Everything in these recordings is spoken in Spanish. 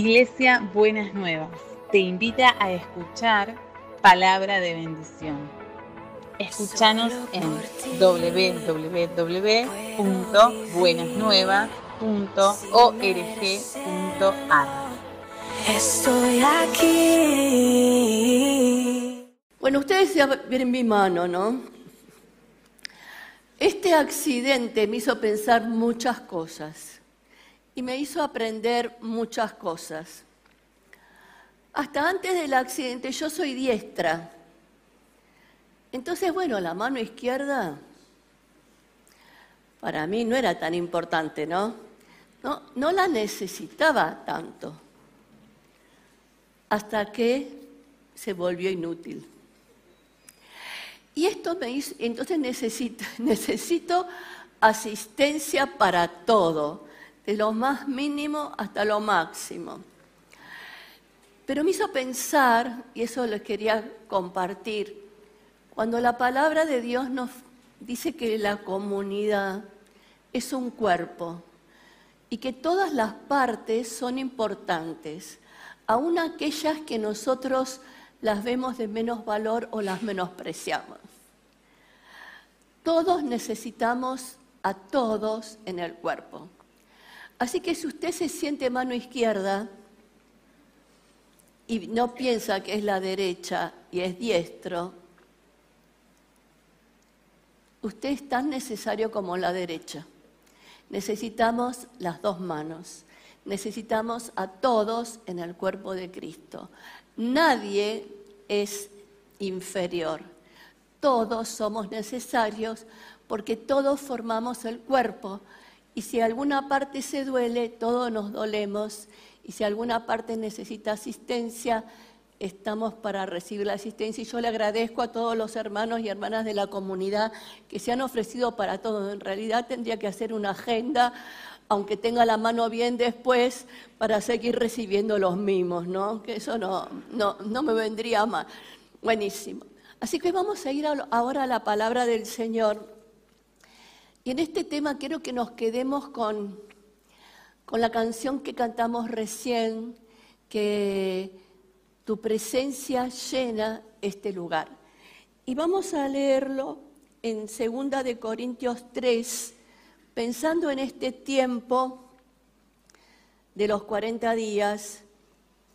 Iglesia Buenas Nuevas te invita a escuchar palabra de bendición. Escúchanos en www.buenasnuevas.org.ar. Estoy aquí. Bueno, ustedes ya ven mi mano, ¿no? Este accidente me hizo pensar muchas cosas y me hizo aprender muchas cosas. Hasta antes del accidente yo soy diestra. Entonces, bueno, la mano izquierda para mí no era tan importante, ¿no? No, la necesitaba tanto. Hasta que se volvió inútil. Y esto me hizo, entonces necesito, necesito asistencia para todo, de lo más mínimo hasta lo máximo. Pero me hizo pensar, y eso les quería compartir, cuando la palabra de Dios nos dice que la comunidad es un cuerpo y que todas las partes son importantes, aun aquellas que nosotros las vemos de menos valor o las menospreciamos. Todos necesitamos a todos en el cuerpo. Así que si usted se siente mano izquierda y no piensa que es la derecha y es diestro, usted es tan necesario como la derecha. Necesitamos las dos manos. Necesitamos a todos en el cuerpo de Cristo. Nadie es inferior. Todos somos necesarios porque todos formamos el cuerpo y si alguna parte se duele, todos nos dolemos y si alguna parte necesita asistencia, estamos para recibir la asistencia y yo le agradezco a todos los hermanos y hermanas de la comunidad que se han ofrecido para todo. En realidad tendría que hacer una agenda, aunque tenga la mano bien después, para seguir recibiendo los mimos, ¿no? Que eso no, no, no me vendría mal. Buenísimo. Así que vamos a ir ahora a la palabra del Señor. Y en este tema quiero que nos quedemos con, con la canción que cantamos recién, que tu presencia llena este lugar. Y vamos a leerlo en 2 de Corintios 3, pensando en este tiempo de los 40 días,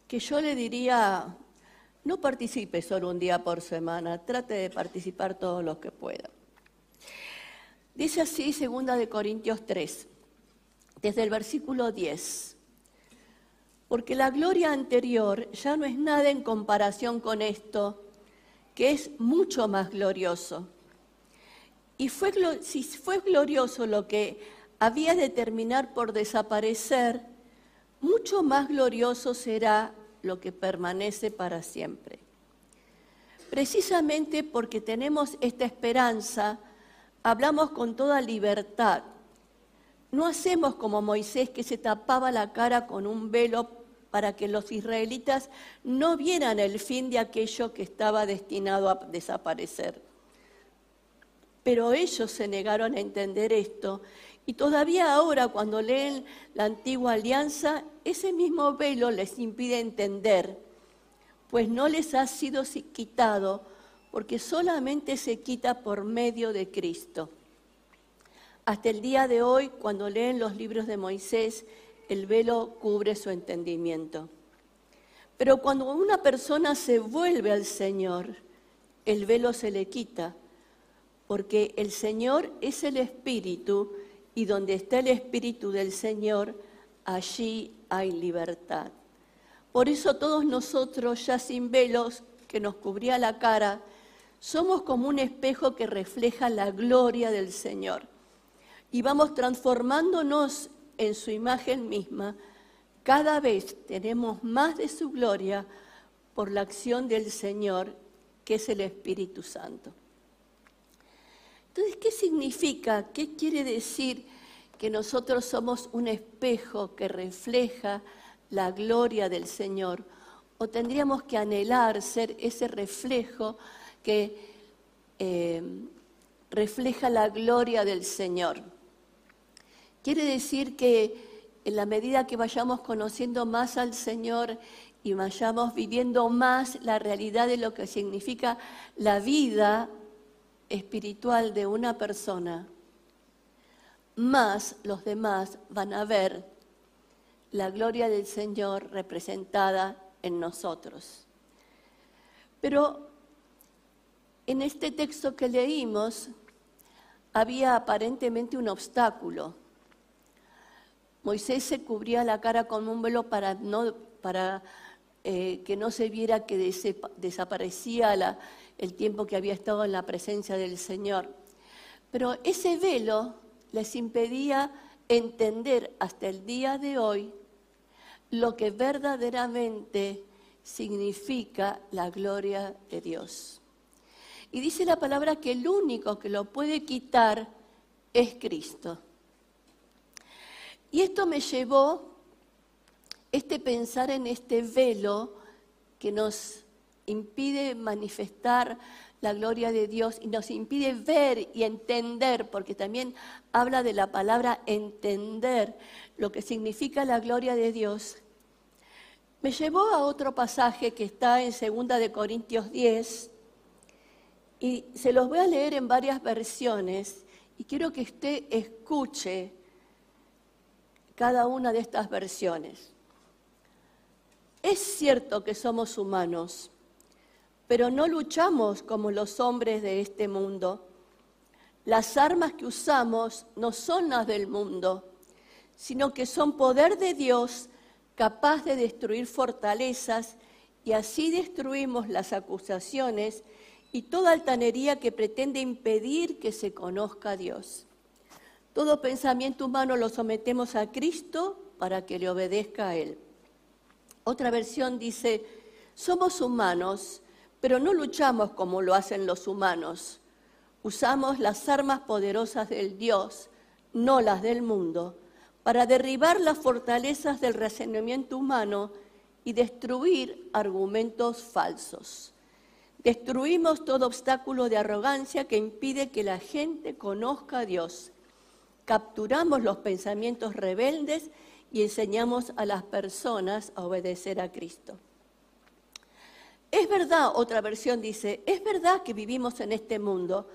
que yo le diría, no participe solo un día por semana, trate de participar todos los que puedan. Dice así segunda de Corintios 3, desde el versículo 10. Porque la gloria anterior ya no es nada en comparación con esto, que es mucho más glorioso. Y fue, si fue glorioso lo que había de terminar por desaparecer, mucho más glorioso será lo que permanece para siempre. Precisamente porque tenemos esta esperanza, hablamos con toda libertad. No hacemos como Moisés que se tapaba la cara con un velo para que los israelitas no vieran el fin de aquello que estaba destinado a desaparecer. Pero ellos se negaron a entender esto y todavía ahora cuando leen la antigua alianza, ese mismo velo les impide entender, pues no les ha sido quitado, porque solamente se quita por medio de Cristo. Hasta el día de hoy, cuando leen los libros de Moisés, el velo cubre su entendimiento. Pero cuando una persona se vuelve al Señor, el velo se le quita, porque el Señor es el Espíritu y donde está el Espíritu del Señor, allí hay libertad. Por eso todos nosotros, ya sin velos que nos cubría la cara, somos como un espejo que refleja la gloria del Señor. Y vamos transformándonos en su imagen misma. Cada vez tenemos más de su gloria por la acción del Señor, que es el Espíritu Santo. Entonces, ¿qué significa? ¿Qué quiere decir que nosotros somos un espejo que refleja la gloria del Señor? ¿O tendríamos que anhelar ser ese reflejo que eh, refleja la gloria del Señor? Quiere decir que en la medida que vayamos conociendo más al Señor y vayamos viviendo más la realidad de lo que significa la vida espiritual de una persona, más los demás van a ver la gloria del Señor representada en nosotros. Pero en este texto que leímos había aparentemente un obstáculo. Moisés se cubría la cara con un velo para, para eh, que no se viera que desaparecía el tiempo que había estado en la presencia del Señor. Pero ese velo les impedía entender hasta el día de hoy lo que verdaderamente significa la gloria de Dios. Y dice la palabra que el único que lo puede quitar es Cristo. Y esto me llevó, este pensar en este velo que nos impide manifestar la gloria de Dios y nos impide ver y entender, porque también habla de la palabra entender lo que significa la gloria de Dios, me llevó a otro pasaje que está en 2 de Corintios 10 y se los voy a leer en varias versiones y quiero que usted escuche cada una de estas versiones. Es cierto que somos humanos, pero no luchamos como los hombres de este mundo. Las armas que usamos no son las del mundo, sino que son poder de Dios capaz de destruir fortalezas y así destruimos las acusaciones y toda altanería que pretende impedir que se conozca a Dios. Todo pensamiento humano lo sometemos a Cristo para que le obedezca a Él. Otra versión dice, somos humanos, pero no luchamos como lo hacen los humanos. Usamos las armas poderosas del Dios, no las del mundo, para derribar las fortalezas del razonamiento humano y destruir argumentos falsos. Destruimos todo obstáculo de arrogancia que impide que la gente conozca a Dios. Capturamos los pensamientos rebeldes y enseñamos a las personas a obedecer a Cristo. Es verdad, otra versión dice, es verdad que vivimos en este mundo,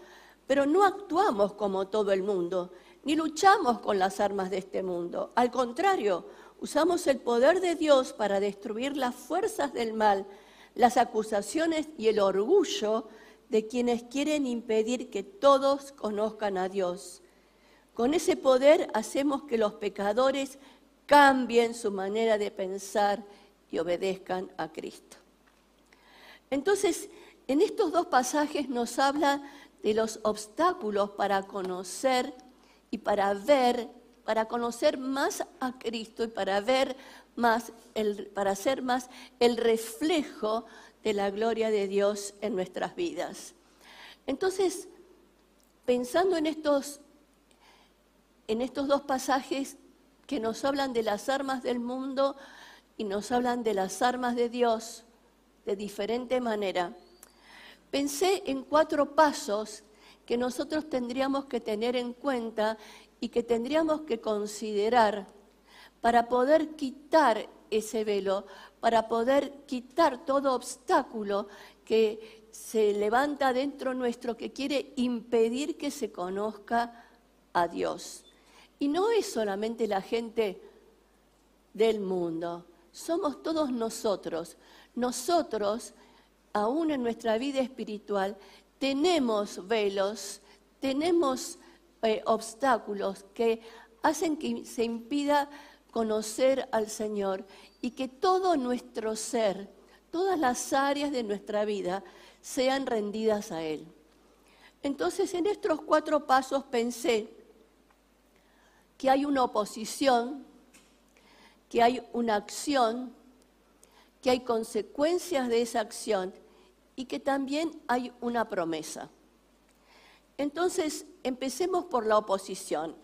pero no actuamos como todo el mundo, ni luchamos con las armas de este mundo. Al contrario, usamos el poder de Dios para destruir las fuerzas del mal las acusaciones y el orgullo de quienes quieren impedir que todos conozcan a Dios. Con ese poder hacemos que los pecadores cambien su manera de pensar y obedezcan a Cristo. Entonces, en estos dos pasajes nos habla de los obstáculos para conocer y para ver, para conocer más a Cristo y para ver más, para ser más el reflejo de la gloria de Dios en nuestras vidas. Entonces, pensando en estos, en estos dos pasajes que nos hablan de las armas del mundo y nos hablan de las armas de Dios de diferente manera, pensé en cuatro pasos que nosotros tendríamos que tener en cuenta y que tendríamos que considerar para poder quitar ese velo, para poder quitar todo obstáculo que se levanta dentro nuestro que quiere impedir que se conozca a Dios. Y no es solamente la gente del mundo, somos todos nosotros. Nosotros, aún en nuestra vida espiritual, tenemos velos, tenemos eh, obstáculos que hacen que se impida conocer al Señor y que todo nuestro ser, todas las áreas de nuestra vida sean rendidas a Él. Entonces en estos cuatro pasos pensé que hay una oposición, que hay una acción, que hay consecuencias de esa acción y que también hay una promesa. Entonces, empecemos por la oposición.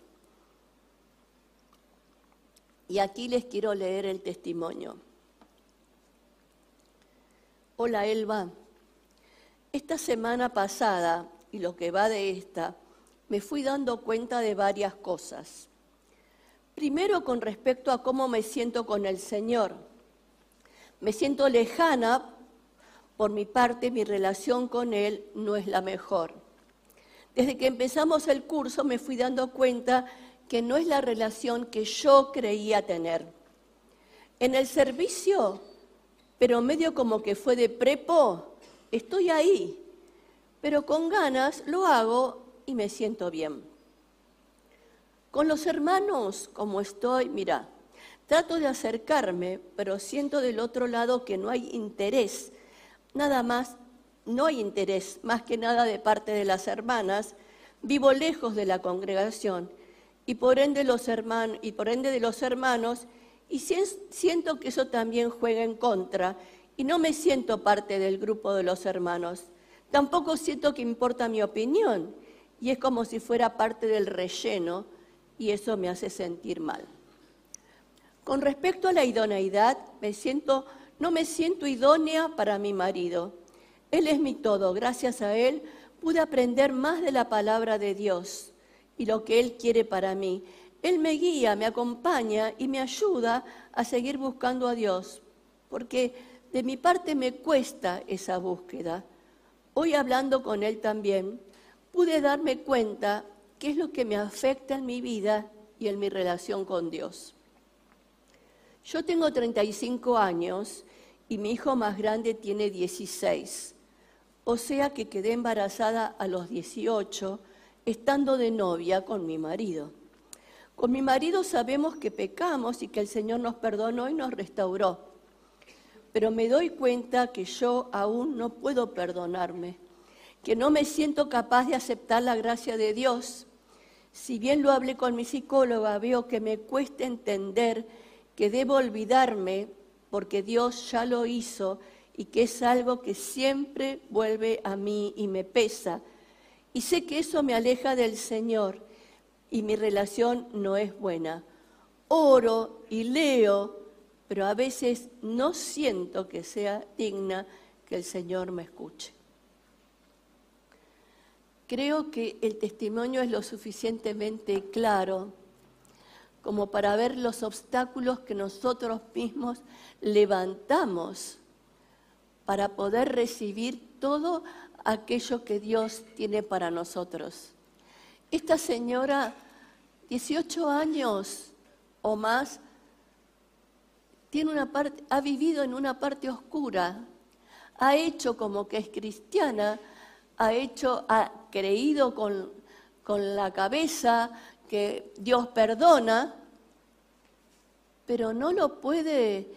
Y aquí les quiero leer el testimonio. Hola Elba, esta semana pasada y lo que va de esta, me fui dando cuenta de varias cosas. Primero con respecto a cómo me siento con el Señor. Me siento lejana, por mi parte mi relación con Él no es la mejor. Desde que empezamos el curso me fui dando cuenta que no es la relación que yo creía tener. En el servicio, pero medio como que fue de prepo, estoy ahí, pero con ganas lo hago y me siento bien. Con los hermanos, como estoy, mira, trato de acercarme, pero siento del otro lado que no hay interés, nada más, no hay interés, más que nada de parte de las hermanas, vivo lejos de la congregación y por ende, de los hermanos, y siento que eso también juega en contra, y no me siento parte del grupo de los hermanos. Tampoco siento que importa mi opinión, y es como si fuera parte del relleno, y eso me hace sentir mal. Con respecto a la idoneidad, me siento, no me siento idónea para mi marido. Él es mi todo, gracias a él pude aprender más de la palabra de Dios y lo que Él quiere para mí. Él me guía, me acompaña y me ayuda a seguir buscando a Dios, porque de mi parte me cuesta esa búsqueda. Hoy hablando con Él también, pude darme cuenta qué es lo que me afecta en mi vida y en mi relación con Dios. Yo tengo 35 años y mi hijo más grande tiene 16, o sea que quedé embarazada a los 18 estando de novia con mi marido. Con mi marido sabemos que pecamos y que el Señor nos perdonó y nos restauró. Pero me doy cuenta que yo aún no puedo perdonarme, que no me siento capaz de aceptar la gracia de Dios. Si bien lo hablé con mi psicóloga, veo que me cuesta entender que debo olvidarme porque Dios ya lo hizo y que es algo que siempre vuelve a mí y me pesa y sé que eso me aleja del Señor y mi relación no es buena. Oro y leo, pero a veces no siento que sea digna que el Señor me escuche. Creo que el testimonio es lo suficientemente claro como para ver los obstáculos que nosotros mismos levantamos para poder recibir todo aquello que Dios tiene para nosotros. Esta señora, 18 años o más, tiene una parte, ha vivido en una parte oscura, ha hecho como que es cristiana, ha hecho, ha creído con, con la cabeza que Dios perdona, pero no lo puede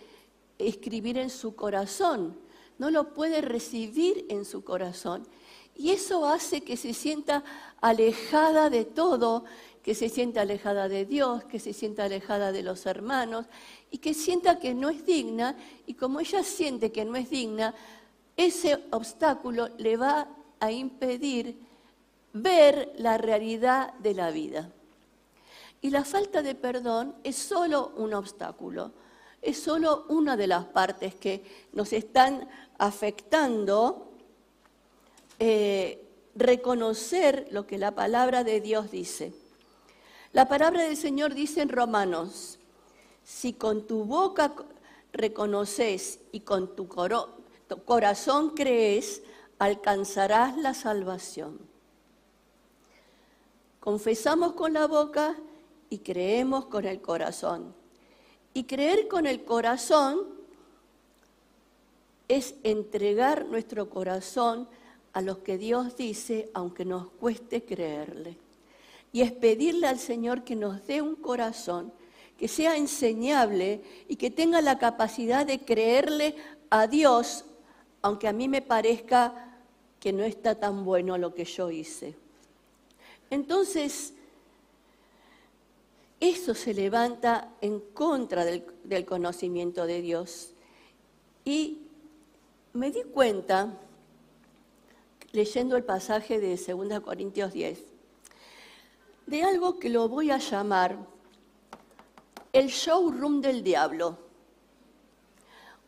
escribir en su corazón no lo puede recibir en su corazón. Y eso hace que se sienta alejada de todo, que se sienta alejada de Dios, que se sienta alejada de los hermanos y que sienta que no es digna. Y como ella siente que no es digna, ese obstáculo le va a impedir ver la realidad de la vida. Y la falta de perdón es solo un obstáculo, es solo una de las partes que nos están afectando eh, reconocer lo que la palabra de Dios dice. La palabra del Señor dice en Romanos, si con tu boca reconoces y con tu, tu corazón crees, alcanzarás la salvación. Confesamos con la boca y creemos con el corazón. Y creer con el corazón es entregar nuestro corazón a lo que Dios dice, aunque nos cueste creerle. Y es pedirle al Señor que nos dé un corazón que sea enseñable y que tenga la capacidad de creerle a Dios, aunque a mí me parezca que no está tan bueno lo que yo hice. Entonces, eso se levanta en contra del, conocimiento de Dios. Y me di cuenta, leyendo el pasaje de 2 Corintios 10, de algo que lo voy a llamar el showroom del diablo.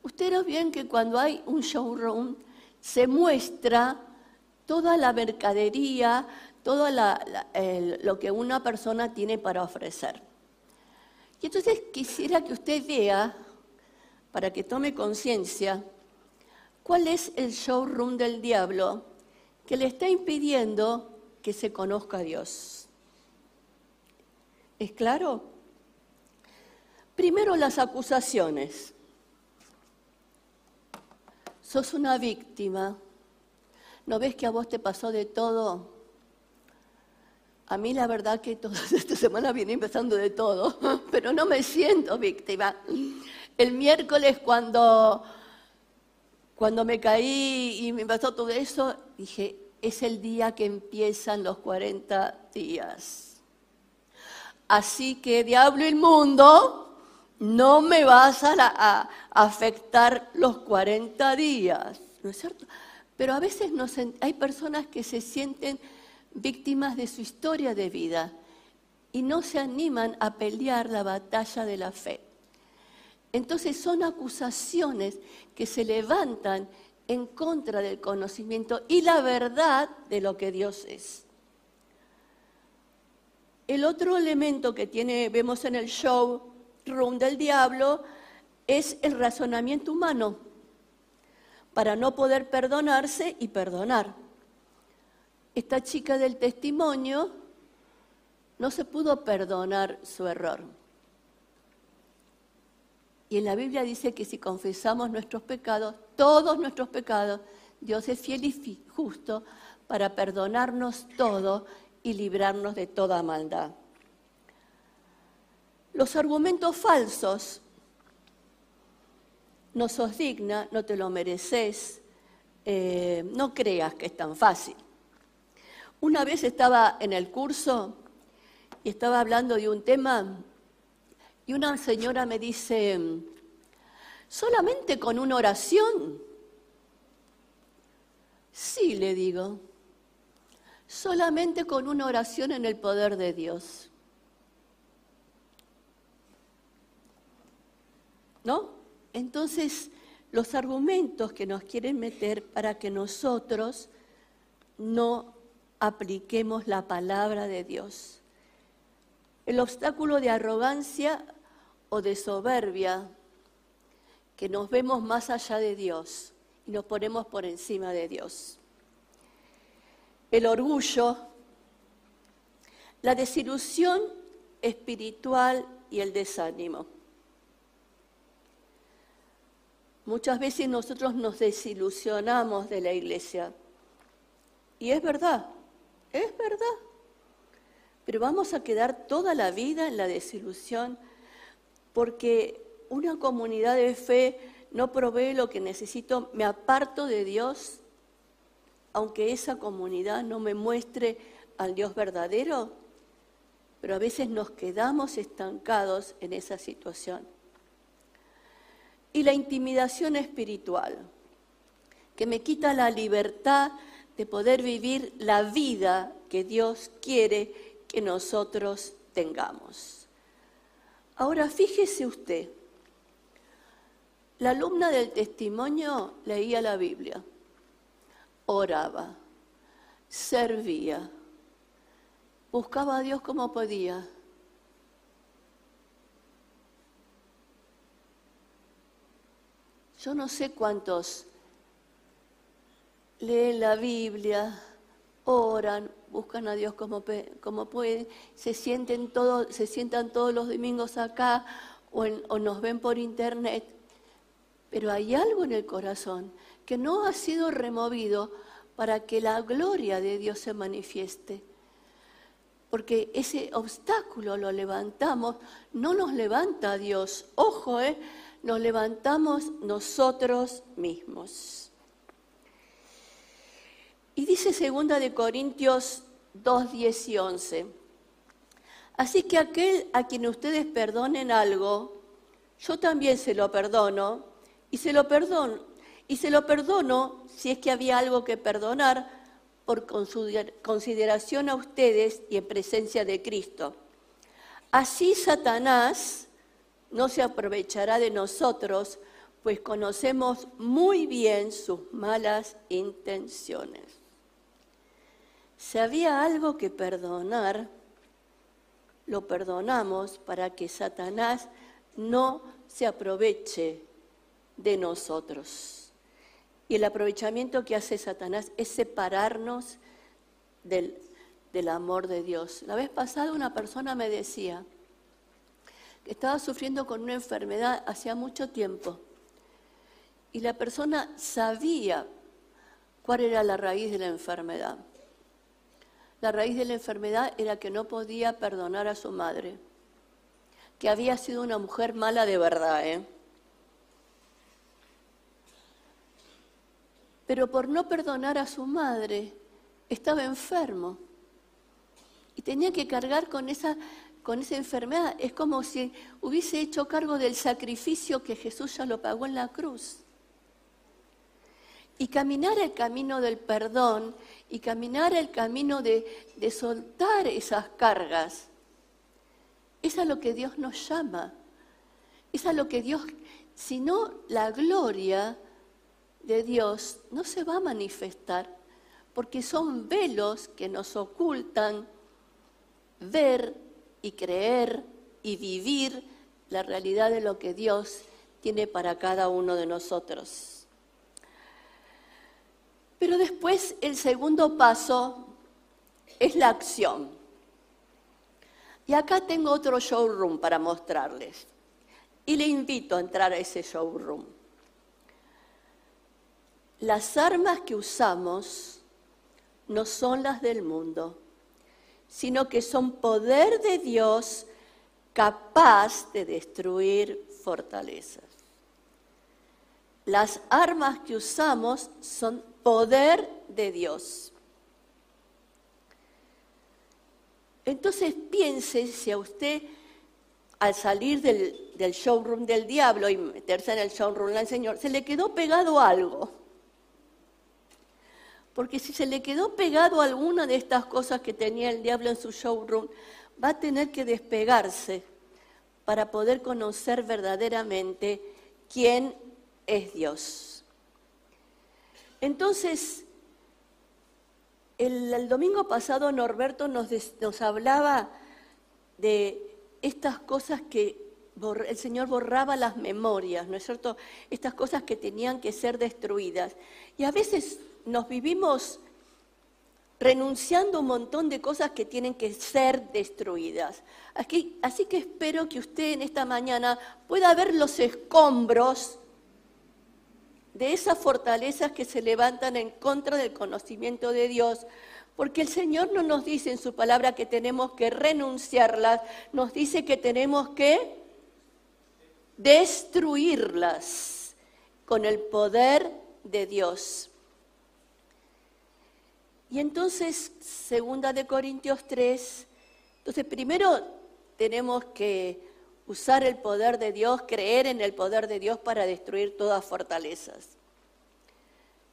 Ustedes ven que cuando hay un showroom se muestra toda la mercadería, todo lo que una persona tiene para ofrecer. Y entonces quisiera que usted vea, para que tome conciencia, cuál es el showroom del diablo que le está impidiendo que se conozca a Dios. ¿Es claro? Primero las acusaciones. Sos una víctima. ¿No ves que a vos te pasó de todo? A mí la verdad que toda esta semana viene empezando de todo, pero no me siento víctima. El miércoles cuando, cuando me caí y me pasó todo eso, dije, es el día que empiezan los 40 días. Así que diablo inmundo, no me vas a, a afectar los 40 días, ¿no es cierto? Pero a veces hay personas que se sienten víctimas de su historia de vida y no se animan a pelear la batalla de la fe. Entonces son acusaciones que se levantan en contra del conocimiento y la verdad de lo que Dios es. El otro elemento que tiene, vemos en el show room del diablo es el razonamiento humano para no poder perdonarse y perdonar. Esta chica del testimonio no se pudo perdonar su error. Y en la Biblia dice que si confesamos nuestros pecados, todos nuestros pecados, Dios es fiel y justo para perdonarnos todo y librarnos de toda maldad. Los argumentos falsos no sos digna, no te lo mereces, eh, no creas que es tan fácil. Una vez estaba en el curso y estaba hablando de un tema y una señora me dice, ¿solamente con una oración? Sí, le digo, solamente con una oración en el poder de Dios. ¿No? Entonces, los argumentos que nos quieren meter para que nosotros no apliquemos la palabra de Dios. El obstáculo de arrogancia o de soberbia, que nos vemos más allá de Dios y nos ponemos por encima de Dios. El orgullo, la desilusión espiritual y el desánimo. Muchas veces nosotros nos desilusionamos de la iglesia. Y es verdad, es verdad. Pero vamos a quedar toda la vida en la desilusión porque una comunidad de fe no provee lo que necesito, me aparto de Dios, aunque esa comunidad no me muestre al Dios verdadero, pero a veces nos quedamos estancados en esa situación y la intimidación espiritual, que me quita la libertad de poder vivir la vida que Dios quiere que nosotros tengamos. Ahora fíjese usted, la alumna del testimonio leía la Biblia, oraba, servía, buscaba a Dios como podía Yo no sé cuántos leen la Biblia, oran, buscan a Dios como, como pueden, se, sienten se sientan todos los domingos acá o, o nos ven por internet, pero hay algo en el corazón que no ha sido removido para que la gloria de Dios se manifieste. Porque ese obstáculo lo levantamos, no nos levanta Dios. Ojo, ¿eh? nos levantamos nosotros mismos. Y dice segunda de Corintios 2, 10 y 11. Así que aquel a quien ustedes perdonen algo, yo también se lo perdono y se lo perdono y se lo perdono si es que había algo que perdonar por consideración a ustedes y en presencia de Cristo. Así Satanás no se aprovechará de nosotros, pues conocemos muy bien sus malas intenciones. Si había algo que perdonar, lo perdonamos para que Satanás no se aproveche de nosotros. Y el aprovechamiento que hace Satanás es separarnos del, amor de Dios. La vez pasada una persona me decía que estaba sufriendo con una enfermedad hacía mucho tiempo y la persona sabía cuál era la raíz de la enfermedad. La raíz de la enfermedad era que no podía perdonar a su madre, que había sido una mujer mala de verdad, ¿eh? Pero por no perdonar a su madre, estaba enfermo y tenía que cargar con esa, con esa enfermedad. Es como si hubiese hecho cargo del sacrificio que Jesús ya lo pagó en la cruz. Y caminar el camino del perdón y caminar el camino de, soltar esas cargas, es a lo que Dios nos llama. Es a lo que Dios, si no la gloria de Dios no se va a manifestar, porque son velos que nos ocultan ver y creer y vivir la realidad de lo que Dios tiene para cada uno de nosotros. Pero después el segundo paso es la acción. Y acá tengo otro showroom para mostrarles. Y le invito a entrar a ese showroom. Las armas que usamos no son las del mundo, sino que son poder de Dios capaz de destruir fortalezas. Las armas que usamos son poder de Dios. Entonces piense si a usted al salir del, del, showroom del diablo y meterse en el showroom del Señor, se le quedó pegado algo. Porque si se le quedó pegado alguna de estas cosas que tenía el diablo en su showroom, va a tener que despegarse para poder conocer verdaderamente quién es Dios. Entonces, el, domingo pasado Norberto nos, hablaba de estas cosas que el Señor borraba las memorias, ¿no es cierto? Estas cosas que tenían que ser destruidas. Y a veces nos vivimos renunciando a un montón de cosas que tienen que ser destruidas. Así, que espero que usted en esta mañana pueda ver los escombros de esas fortalezas que se levantan en contra del conocimiento de Dios, porque el Señor no nos dice en su palabra que tenemos que renunciarlas, nos dice que tenemos que destruirlas con el poder de Dios. Y entonces, segunda de Corintios 3, entonces primero tenemos que usar el poder de Dios, creer en el poder de Dios para destruir todas fortalezas.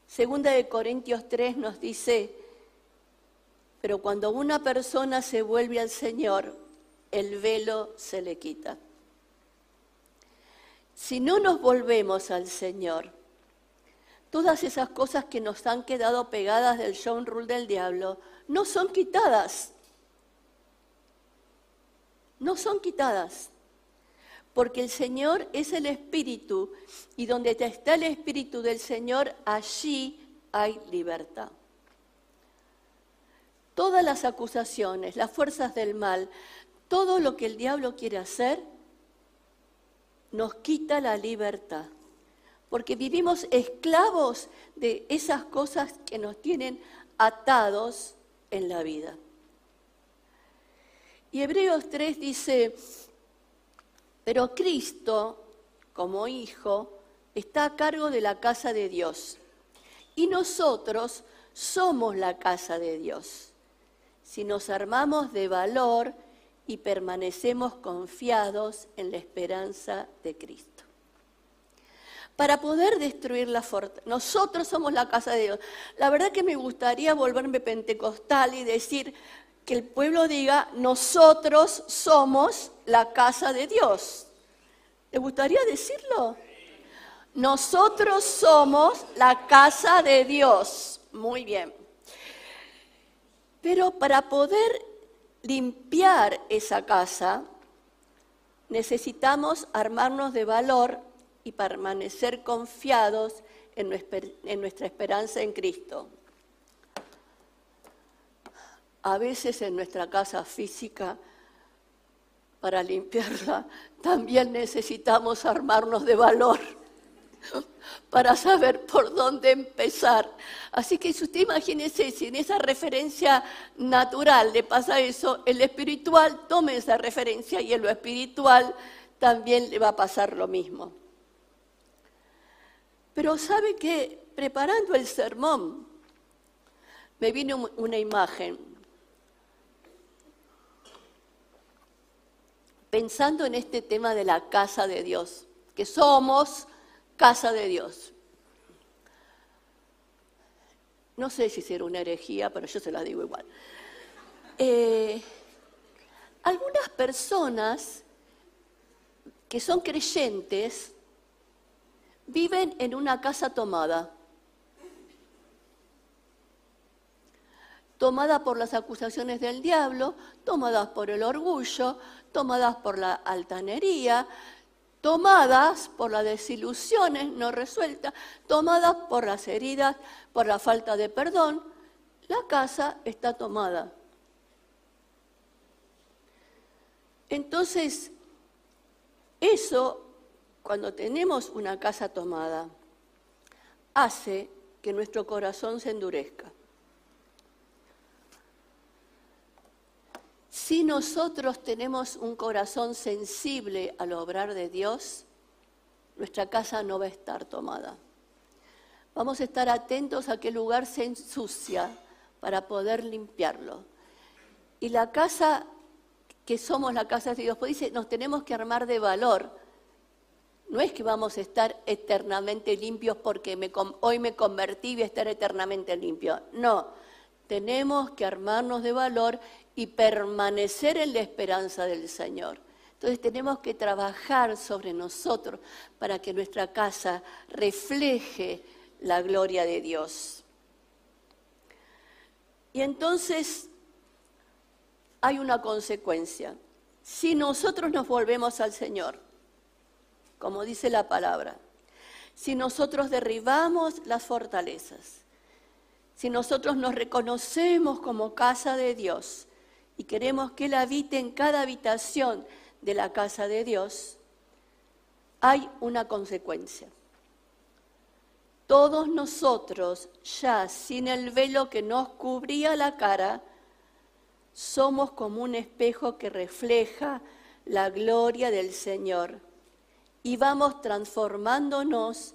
Segunda de Corintios 3 nos dice, pero cuando una persona se vuelve al Señor, el velo se le quita. Si no nos volvemos al Señor, todas esas cosas que nos han quedado pegadas del show rule del diablo no son quitadas. No son quitadas. Porque el Señor es el Espíritu y donde está el Espíritu del Señor, allí hay libertad. Todas las acusaciones, las fuerzas del mal, todo lo que el diablo quiere hacer, nos quita la libertad porque vivimos esclavos de esas cosas que nos tienen atados en la vida. Y Hebreos 3 dice, pero Cristo, como Hijo, está a cargo de la casa de Dios. Y nosotros somos la casa de Dios. Si nos armamos de valor y permanecemos confiados en la esperanza de Cristo para poder destruir la fortaleza. Nosotros somos la casa de Dios. La verdad que me gustaría volverme pentecostal y decir que el pueblo diga, nosotros somos la casa de Dios. ¿Te gustaría decirlo? Nosotros somos la casa de Dios. Muy bien. Pero para poder limpiar esa casa, necesitamos armarnos de valor y permanecer confiados en nuestra esperanza en Cristo. A veces en nuestra casa física, para limpiarla, también necesitamos armarnos de valor para saber por dónde empezar. Así que si usted imagínese, si en esa referencia natural le pasa eso, el espiritual tome esa referencia y en lo espiritual también le va a pasar lo mismo. Pero sabe que preparando el sermón me vino una imagen. Pensando en este tema de la casa de Dios, que somos casa de Dios. No sé si será una herejía, pero yo se la digo igual. Eh, algunas personas que son creyentes viven en una casa tomada, tomada por las acusaciones del diablo, tomadas por el orgullo, tomadas por la altanería, tomadas por las desilusiones no resueltas, tomadas por las heridas, por la falta de perdón, la casa está tomada. Entonces, eso, cuando tenemos una casa tomada, hace que nuestro corazón se endurezca. Si nosotros tenemos un corazón sensible al obrar de Dios, nuestra casa no va a estar tomada. Vamos a estar atentos a qué lugar se ensucia para poder limpiarlo. Y la casa, que somos la casa de Dios, pues dice, nos tenemos que armar de valor. No es que vamos a estar eternamente limpios porque hoy me convertí y voy a estar eternamente limpio. No, tenemos que armarnos de valor y permanecer en la esperanza del Señor. Entonces tenemos que trabajar sobre nosotros para que nuestra casa refleje la gloria de Dios. Y entonces hay una consecuencia. Si nosotros nos volvemos al Señor, como dice la palabra, si nosotros derribamos las fortalezas, si nosotros nos reconocemos como casa de Dios, y queremos que Él habite en cada habitación de la casa de Dios, hay una consecuencia. Todos nosotros, ya sin el velo que nos cubría la cara, somos como un espejo que refleja la gloria del Señor y vamos transformándonos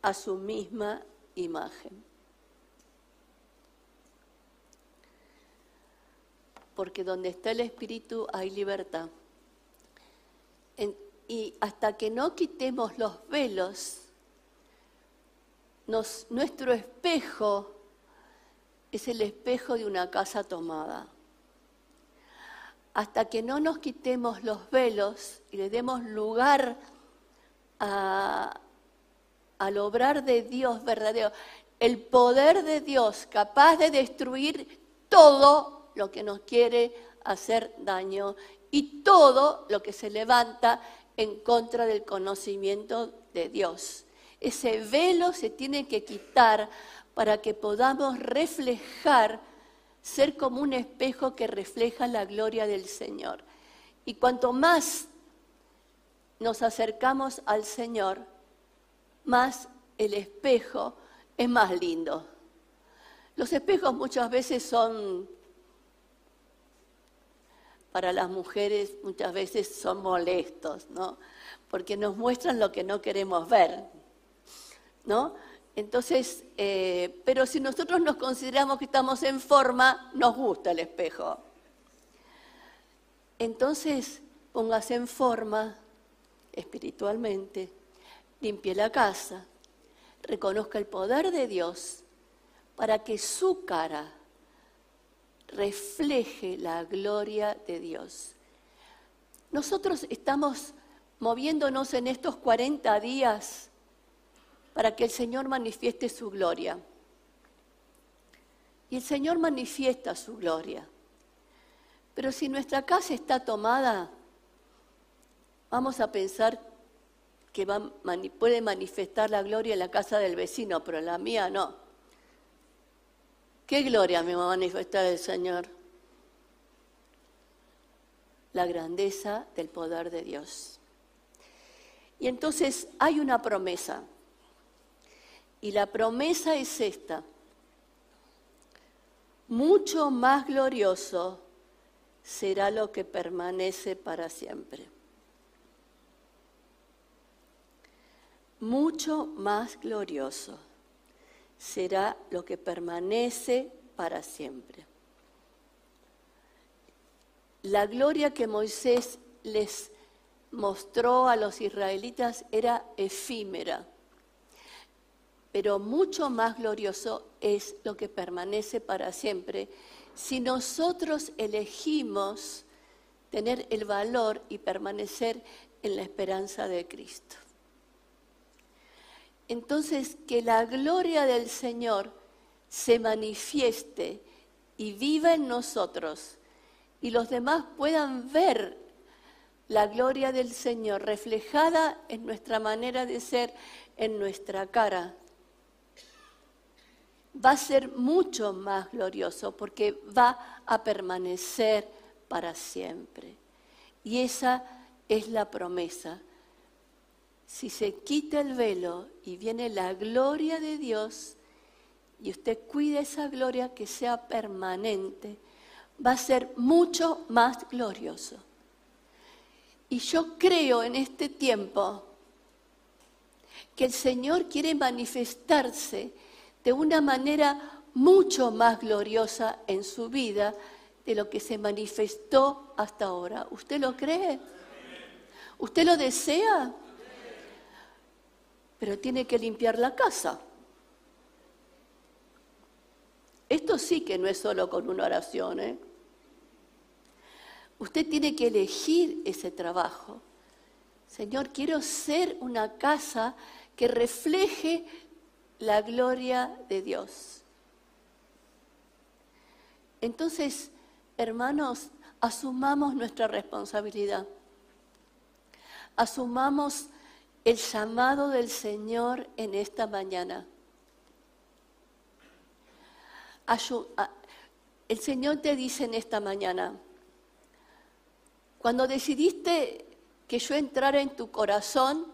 a su misma imagen. Porque donde está el Espíritu hay libertad. y hasta que no quitemos los velos, nuestro espejo es el espejo de una casa tomada. Hasta que no nos quitemos los velos y le demos lugar al obrar de Dios verdadero, el poder de Dios capaz de destruir todo lo que nos quiere hacer daño y todo lo que se levanta en contra del conocimiento de Dios. Ese velo se tiene que quitar para que podamos reflejar, ser como un espejo que refleja la gloria del Señor. Y cuanto más nos acercamos al Señor, más el espejo es más lindo. Los espejos muchas veces son para las mujeres muchas veces son molestos, ¿no? Porque nos muestran lo que no queremos ver, ¿no? Entonces, eh, pero si nosotros nos consideramos que estamos en forma, nos gusta el espejo. Entonces, póngase en forma espiritualmente, limpie la casa, reconozca el poder de Dios para que su cara refleje la gloria de Dios. Nosotros estamos moviéndonos en estos 40 días para que el Señor manifieste su gloria. Y el Señor manifiesta su gloria. Pero si nuestra casa está tomada, vamos a pensar que puede manifestar la gloria en la casa del vecino, pero en la mía no. ¿Qué gloria me va a manifestar el Señor? La grandeza del poder de Dios. Y entonces hay una promesa. Y la promesa es esta. Mucho más glorioso será lo que permanece para siempre. Mucho más glorioso será lo que permanece para siempre. La gloria que Moisés les mostró a los israelitas era efímera, pero mucho más glorioso es lo que permanece para siempre si nosotros elegimos tener el valor y permanecer en la esperanza de Cristo. Entonces, que la gloria del Señor se manifieste y viva en nosotros y los demás puedan ver la gloria del Señor reflejada en nuestra manera de ser, en nuestra cara, va a ser mucho más glorioso porque va a permanecer para siempre. Y esa es la promesa. Si se quita el velo y viene la gloria de Dios, y usted cuida esa gloria que sea permanente, va a ser mucho más glorioso. Y yo creo en este tiempo que el Señor quiere manifestarse de una manera mucho más gloriosa en su vida de lo que se manifestó hasta ahora. ¿Usted lo cree? ¿Usted lo desea? Pero tiene que limpiar la casa. Esto sí que no es solo con una oración. ¿eh? Usted tiene que elegir ese trabajo. Señor, quiero ser una casa que refleje la gloria de Dios. Entonces, hermanos, asumamos nuestra responsabilidad. Asumamos el llamado del Señor en esta mañana. El Señor te dice en esta mañana, cuando decidiste que yo entrara en tu corazón,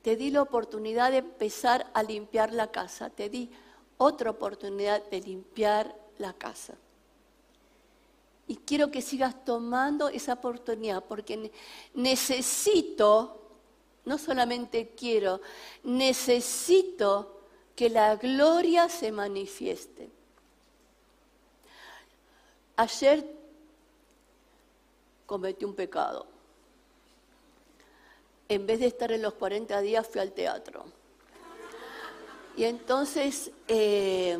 te di la oportunidad de empezar a limpiar la casa, te di otra oportunidad de limpiar la casa. Y quiero que sigas tomando esa oportunidad porque necesito, no solamente quiero, necesito que la gloria se manifieste. Ayer cometí un pecado en vez de estar en los 40 días, fui al teatro. Y entonces, eh,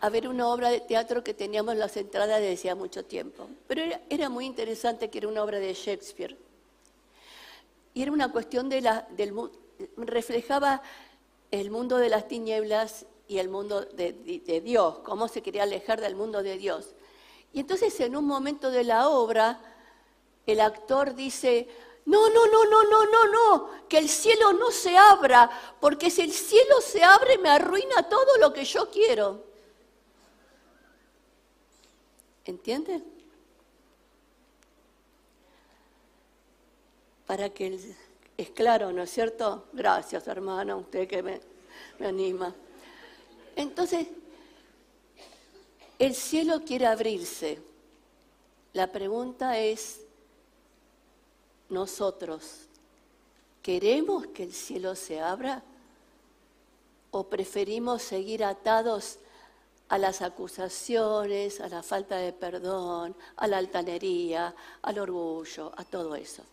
a ver una obra de teatro que teníamos las entradas desde hacía mucho tiempo. Pero era, muy interesante que era una obra de Shakespeare. Y era una cuestión de la, del reflejaba el mundo de las tinieblas y el mundo de, de Dios, cómo se quería alejar del mundo de Dios. Y entonces en un momento de la obra, el actor dice, no, no, no, no, no, no, no, que el cielo no se abra, porque si el cielo se abre me arruina todo lo que yo quiero. ¿Entiende? Para que es claro, ¿no es cierto? Gracias, hermana, usted que me, me anima. Entonces, el cielo quiere abrirse. La pregunta es, nosotros queremos que el cielo se abra o preferimos seguir atados a las acusaciones, a la falta de perdón, a la altanería, al orgullo, a todo eso.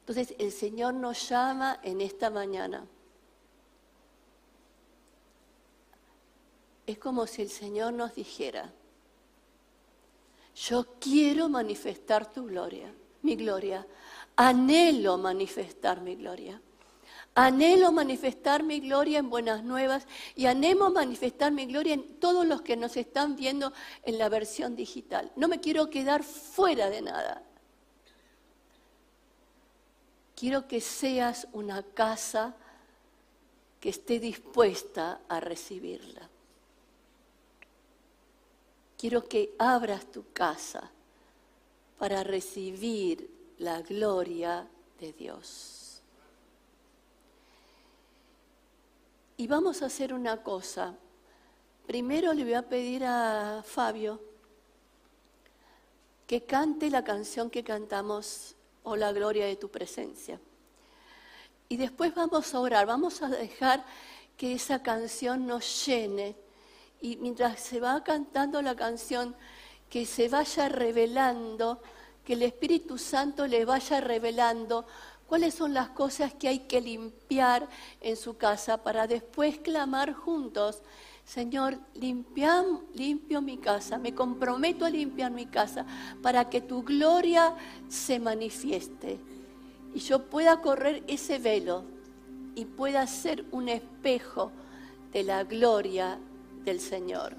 Entonces el Señor nos llama en esta mañana. Es como si el Señor nos dijera, yo quiero manifestar tu gloria, mi gloria. Anhelo manifestar mi gloria. Anhelo manifestar mi gloria en buenas nuevas y anhelo manifestar mi gloria en todos los que nos están viendo en la versión digital. No me quiero quedar fuera de nada. Quiero que seas una casa que esté dispuesta a recibirla. Quiero que abras tu casa para recibir la gloria de Dios. Y vamos a hacer una cosa. Primero le voy a pedir a Fabio que cante la canción que cantamos, Oh la gloria de tu presencia. Y después vamos a orar, vamos a dejar que esa canción nos llene. Y mientras se va cantando la canción, que se vaya revelando, que el Espíritu Santo le vaya revelando cuáles son las cosas que hay que limpiar en su casa para después clamar juntos, Señor, limpio mi casa, me comprometo a limpiar mi casa para que tu gloria se manifieste y yo pueda correr ese velo y pueda ser un espejo de la gloria del Señor.